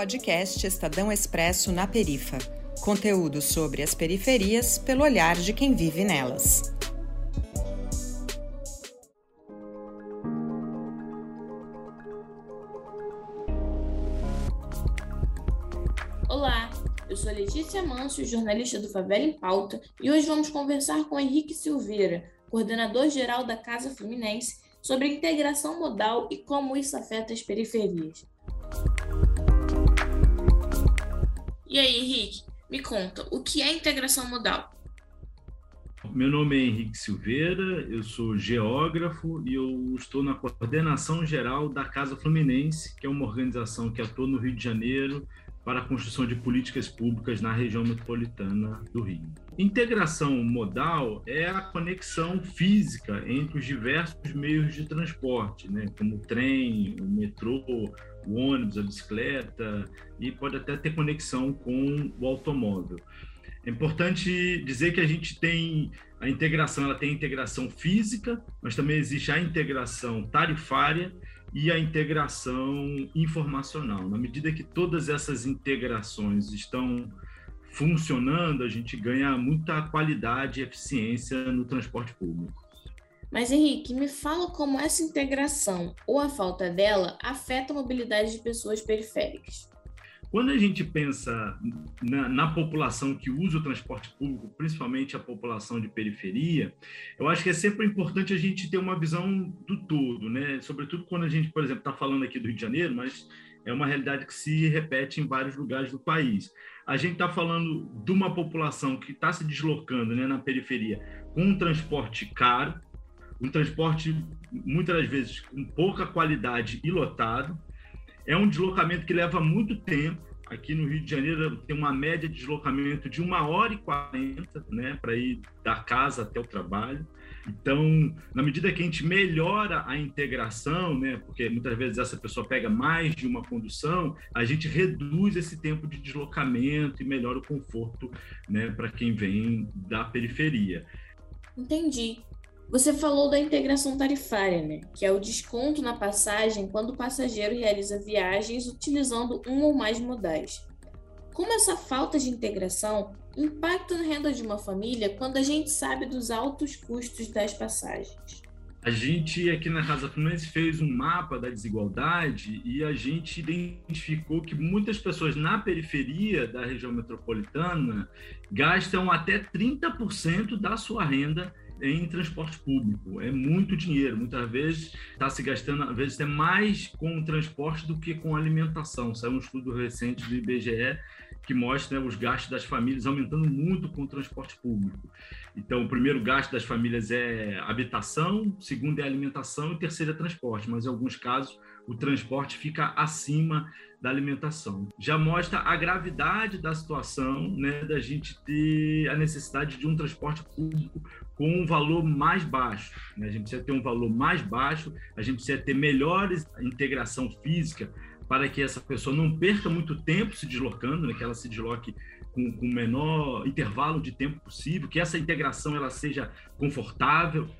podcast Estadão Expresso na Perifa. Conteúdo sobre as periferias pelo olhar de quem vive nelas. Olá, eu sou Letícia Manso, jornalista do Favela em Pauta, e hoje vamos conversar com Henrique Silveira, coordenador-geral da Casa Fluminense, sobre a integração modal e como isso afeta as periferias. E aí, Henrique, me conta, o que é integração modal? Meu nome é Henrique Silveira, eu sou geógrafo e eu estou na coordenação geral da Casa Fluminense, que é uma organização que atua no Rio de Janeiro para a construção de políticas públicas na região metropolitana do Rio. Integração modal é a conexão física entre os diversos meios de transporte, né, como o trem, o metrô, o ônibus, a bicicleta, e pode até ter conexão com o automóvel. É importante dizer que a gente tem a integração, ela tem a integração física, mas também existe a integração tarifária e a integração informacional. Na medida que todas essas integrações estão funcionando, a gente ganha muita qualidade e eficiência no transporte público. Mas, Henrique, me fala como essa integração ou a falta dela afeta a mobilidade de pessoas periféricas. Quando a gente pensa na, na, população que usa o transporte público, principalmente a população de periferia, eu acho que é sempre importante a gente ter uma visão do todo, né? Sobretudo quando a gente, por exemplo, está falando aqui do Rio de Janeiro, mas é uma realidade que se repete em vários lugares do país. A gente está falando de uma população que está se deslocando né, na periferia com um transporte caro, um transporte muitas das vezes com pouca qualidade e lotado, é um deslocamento que leva muito tempo. Aqui no Rio de Janeiro tem uma média de deslocamento de uma hora e quarenta, né, para ir da casa até o trabalho. Então, na medida que a gente melhora a integração, né, porque muitas vezes essa pessoa pega mais de uma condução, a gente reduz esse tempo de deslocamento e melhora o conforto, né, para quem vem da periferia. Entendi. Você falou da integração tarifária, né? Que é o desconto na passagem quando o passageiro realiza viagens utilizando um ou mais modais. Como essa falta de integração impacta na renda de uma família quando a gente sabe dos altos custos das passagens? A gente aqui na Casa Fluminense fez um mapa da desigualdade e a gente identificou que muitas pessoas na periferia da região metropolitana gastam até 30% da sua renda em transporte público. É muito dinheiro. Muitas vezes está se gastando, às vezes, é mais com o transporte do que com alimentação. Saiu um estudo recente do IBGE que mostra né, os gastos das famílias aumentando muito com o transporte público. Então, o primeiro gasto das famílias é habitação, segundo é alimentação e terceiro é transporte. Mas, em alguns casos, o transporte fica acima da alimentação. Já mostra a gravidade da situação, né, da gente ter a necessidade de um transporte público com um valor mais baixo. Né? A gente precisa ter um valor mais baixo, a gente precisa ter melhores integração física para que essa pessoa não perca muito tempo se deslocando, né, que ela se desloque com, o menor intervalo de tempo possível, que essa integração ela seja confortável,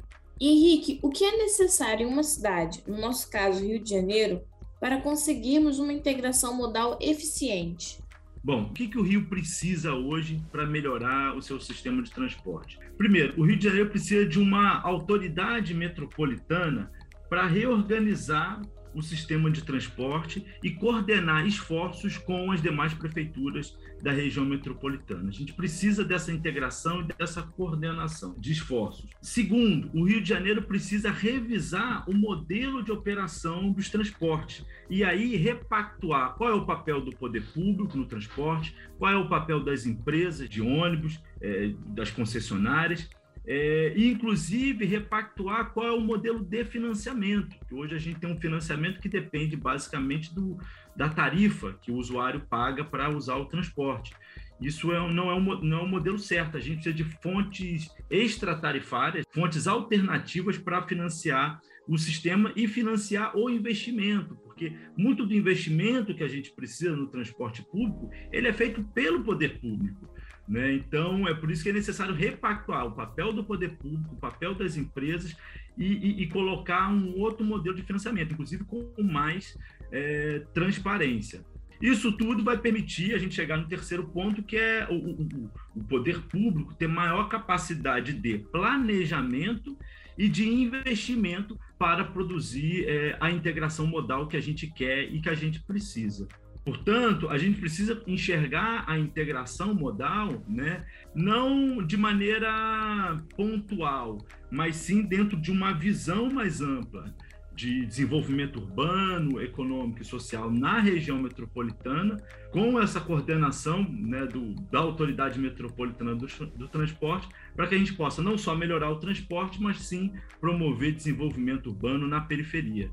Henrique, o que é necessário em uma cidade, no nosso caso Rio de Janeiro, para conseguirmos uma integração modal eficiente? Bom, o que, que o Rio precisa hoje para melhorar o seu sistema de transporte? Primeiro, o Rio de Janeiro precisa de uma autoridade metropolitana para reorganizar o sistema de transporte e coordenar esforços com as demais prefeituras da região metropolitana. A gente precisa dessa integração e dessa coordenação de esforços. Segundo, o Rio de Janeiro precisa revisar o modelo de operação dos transportes e aí repactuar qual é o papel do poder público no transporte, qual é o papel das empresas de ônibus, é, das concessionárias é, inclusive repactuar qual é o modelo de financiamento, que hoje a gente tem um financiamento que depende basicamente do, da tarifa que o usuário paga para usar o transporte. Isso é, não, é um, não é um modelo certo, a gente precisa de fontes extratarifárias, fontes alternativas para financiar o sistema e financiar o investimento, porque muito do investimento que a gente precisa no transporte público, ele é feito pelo poder público. Né? Então, é por isso que é necessário repactuar o papel do poder público, o papel das empresas e, e, e colocar um outro modelo de financiamento, inclusive com mais é, transparência. Isso tudo vai permitir a gente chegar no terceiro ponto, que é o, o, o poder público ter maior capacidade de planejamento e de investimento para produzir é, a integração modal que a gente quer e que a gente precisa. Portanto, a gente precisa enxergar a integração modal, né, não de maneira pontual, mas sim dentro de uma visão mais ampla de desenvolvimento urbano, econômico e social na região metropolitana, com essa coordenação né, do, da autoridade metropolitana do, do transporte, para que a gente possa não só melhorar o transporte, mas sim promover desenvolvimento urbano na periferia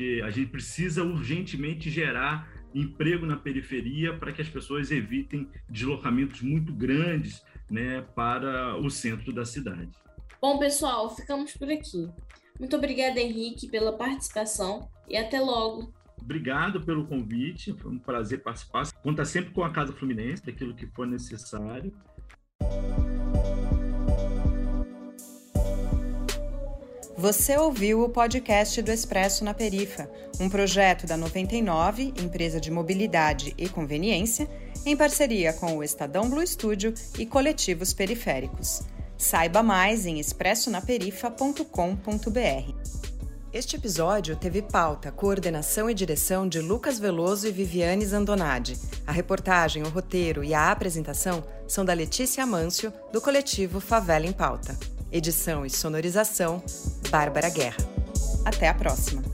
porque a gente precisa urgentemente gerar emprego na periferia para que as pessoas evitem deslocamentos muito grandes né, para o centro da cidade. Bom, pessoal, ficamos por aqui. Muito obrigada, Henrique, pela participação e até logo. Obrigado pelo convite, foi um prazer participar. Conta sempre com a Casa Fluminense, aquilo que for necessário. Você ouviu o podcast do Expresso na Perifa, um projeto da 99, empresa de mobilidade e conveniência, em parceria com o Estadão Blue Studio e coletivos periféricos. Saiba mais em expressonaperifa.com.br. Este episódio teve pauta, coordenação e direção de Lucas Veloso e Viviane Zandonade. A reportagem, o roteiro e a apresentação são da Letícia Amâncio, do coletivo Favela em Pauta. Edição e sonorização, Bárbara Guerra. Até a próxima!